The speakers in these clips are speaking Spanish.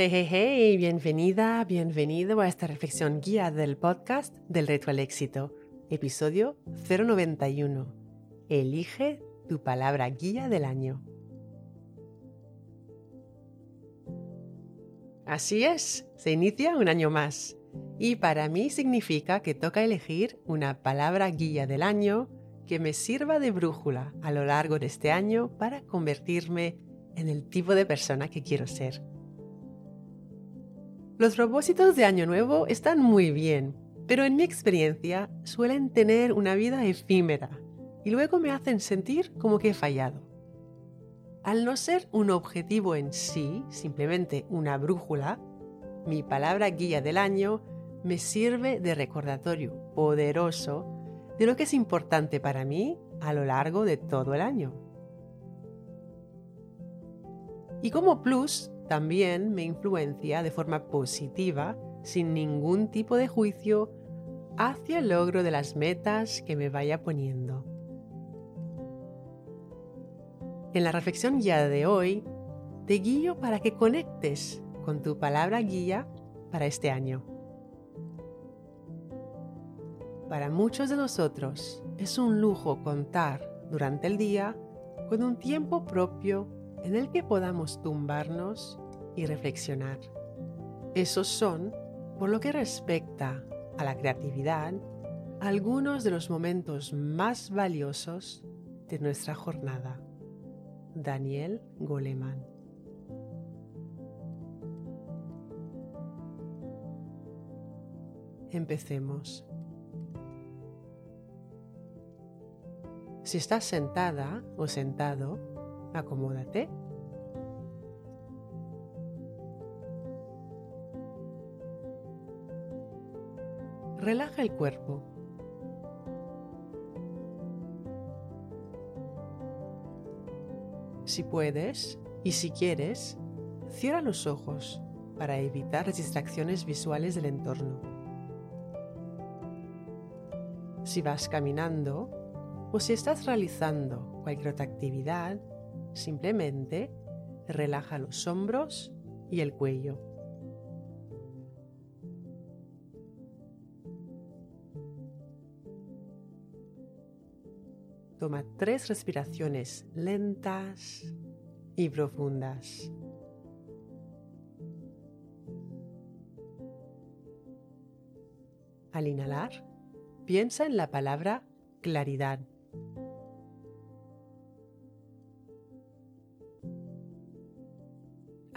Hey, hey, hey, bienvenida, bienvenido a esta reflexión guía del podcast del Reto al Éxito, episodio 091. Elige tu palabra guía del año. Así es, se inicia un año más. Y para mí significa que toca elegir una palabra guía del año que me sirva de brújula a lo largo de este año para convertirme en el tipo de persona que quiero ser. Los propósitos de Año Nuevo están muy bien, pero en mi experiencia suelen tener una vida efímera y luego me hacen sentir como que he fallado. Al no ser un objetivo en sí, simplemente una brújula, mi palabra guía del año me sirve de recordatorio poderoso de lo que es importante para mí a lo largo de todo el año. Y como plus, también me influencia de forma positiva, sin ningún tipo de juicio, hacia el logro de las metas que me vaya poniendo. En la reflexión guía de hoy, te guío para que conectes con tu palabra guía para este año. Para muchos de nosotros es un lujo contar durante el día con un tiempo propio en el que podamos tumbarnos y reflexionar. Esos son, por lo que respecta a la creatividad, algunos de los momentos más valiosos de nuestra jornada. Daniel Goleman. Empecemos. Si estás sentada o sentado, acomódate. Relaja el cuerpo. Si puedes y si quieres, cierra los ojos para evitar las distracciones visuales del entorno. Si vas caminando o si estás realizando cualquier otra actividad, Simplemente relaja los hombros y el cuello. Toma tres respiraciones lentas y profundas. Al inhalar, piensa en la palabra claridad.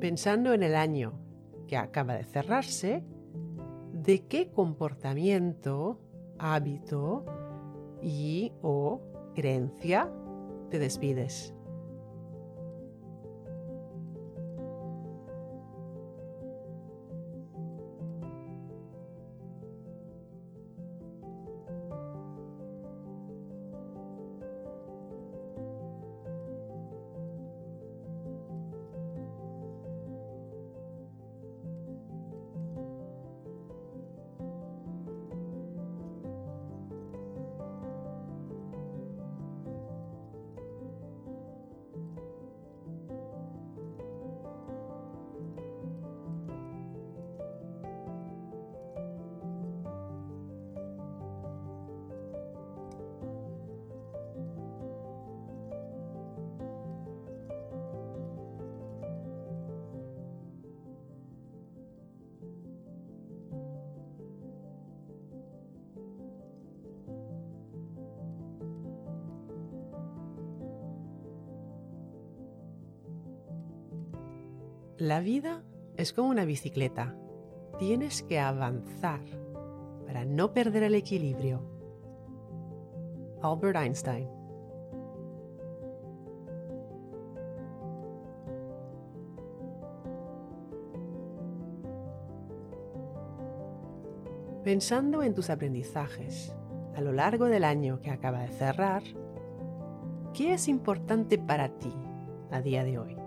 Pensando en el año que acaba de cerrarse, de qué comportamiento, hábito y o creencia te despides. La vida es como una bicicleta. Tienes que avanzar para no perder el equilibrio. Albert Einstein. Pensando en tus aprendizajes a lo largo del año que acaba de cerrar, ¿qué es importante para ti a día de hoy?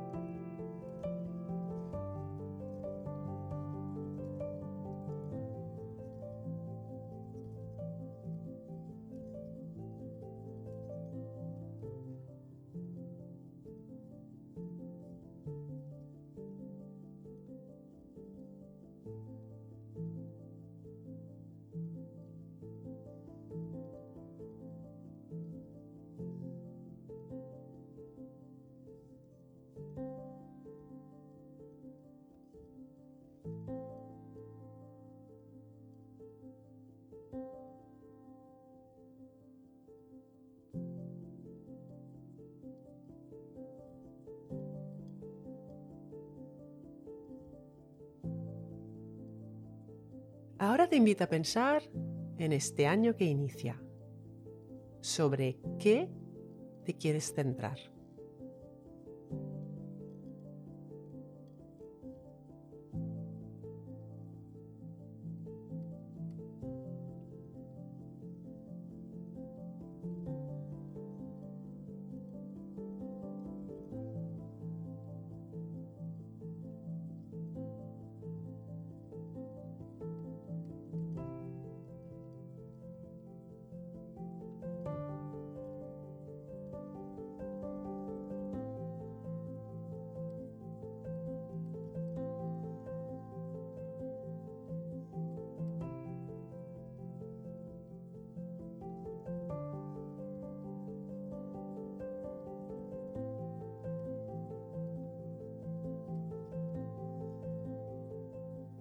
Ahora te invito a pensar en este año que inicia, sobre qué te quieres centrar.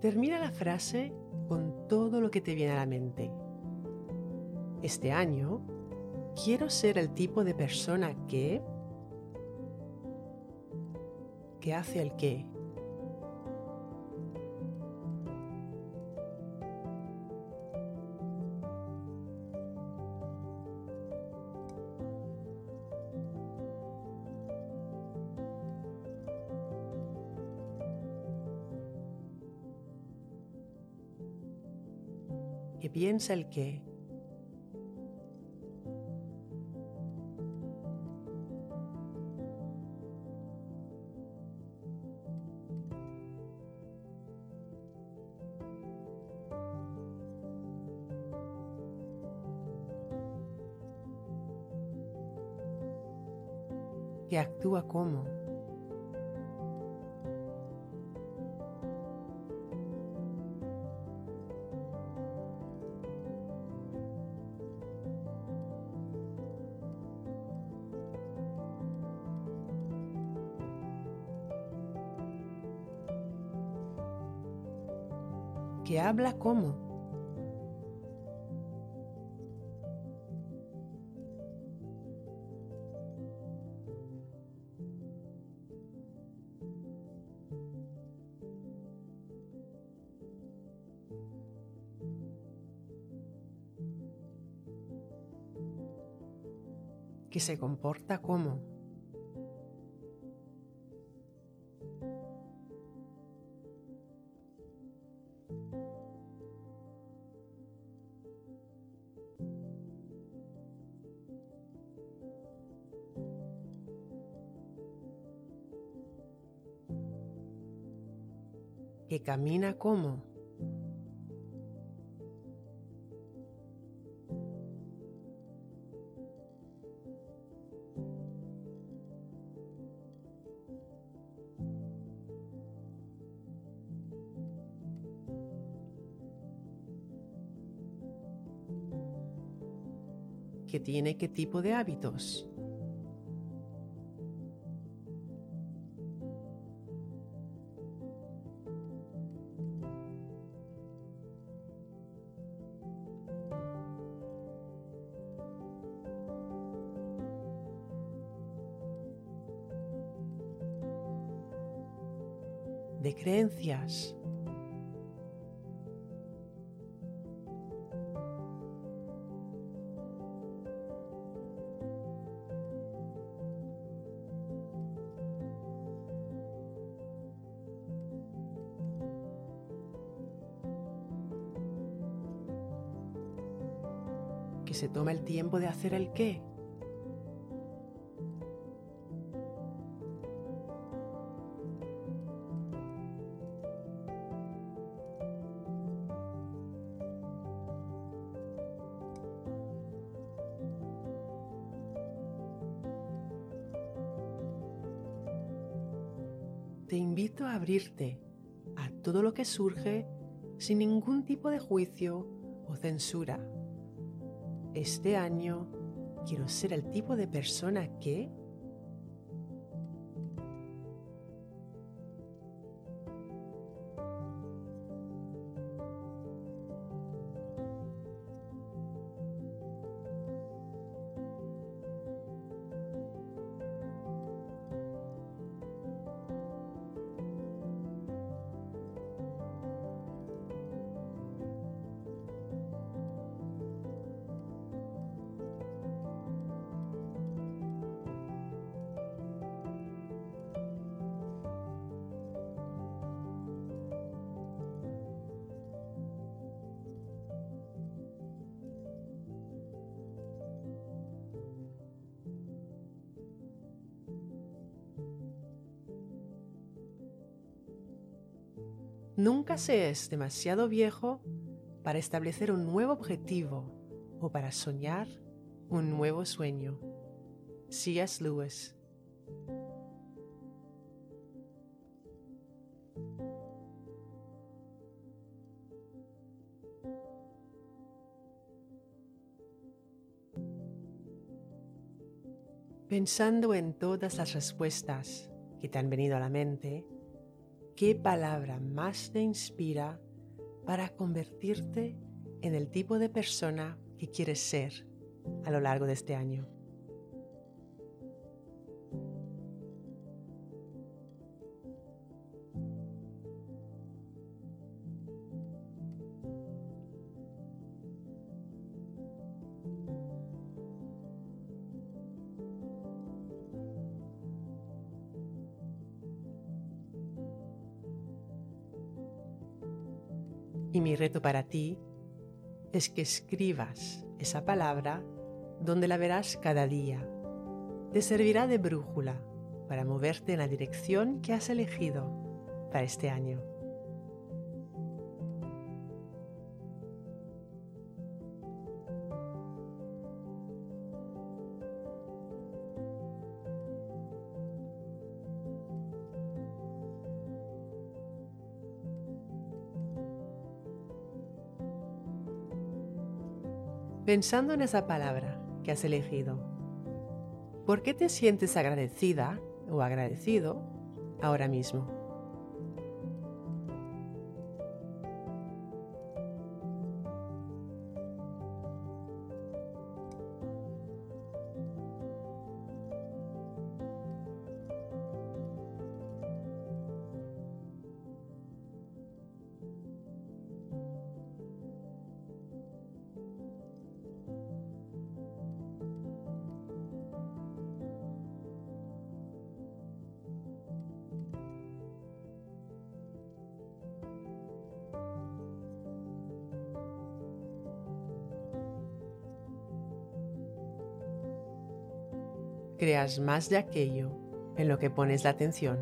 Termina la frase con todo lo que te viene a la mente. Este año quiero ser el tipo de persona que... que hace el qué. Que piensa el qué. que actúa como. Que habla como. que se comporta como. Que camina como. que tiene qué tipo de hábitos. Creencias. que se toma el tiempo de hacer el qué. Te invito a abrirte a todo lo que surge sin ningún tipo de juicio o censura. Este año quiero ser el tipo de persona que Nunca se es demasiado viejo para establecer un nuevo objetivo o para soñar un nuevo sueño. C.S. Lewis Pensando en todas las respuestas que te han venido a la mente, ¿Qué palabra más te inspira para convertirte en el tipo de persona que quieres ser a lo largo de este año? Y mi reto para ti es que escribas esa palabra donde la verás cada día. Te servirá de brújula para moverte en la dirección que has elegido para este año. Pensando en esa palabra que has elegido, ¿por qué te sientes agradecida o agradecido ahora mismo? Creas más de aquello en lo que pones la atención.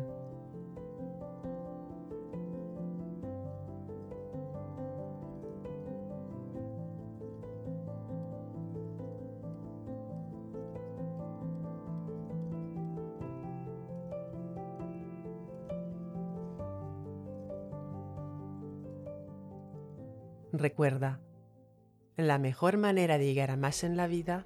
Recuerda, la mejor manera de llegar a más en la vida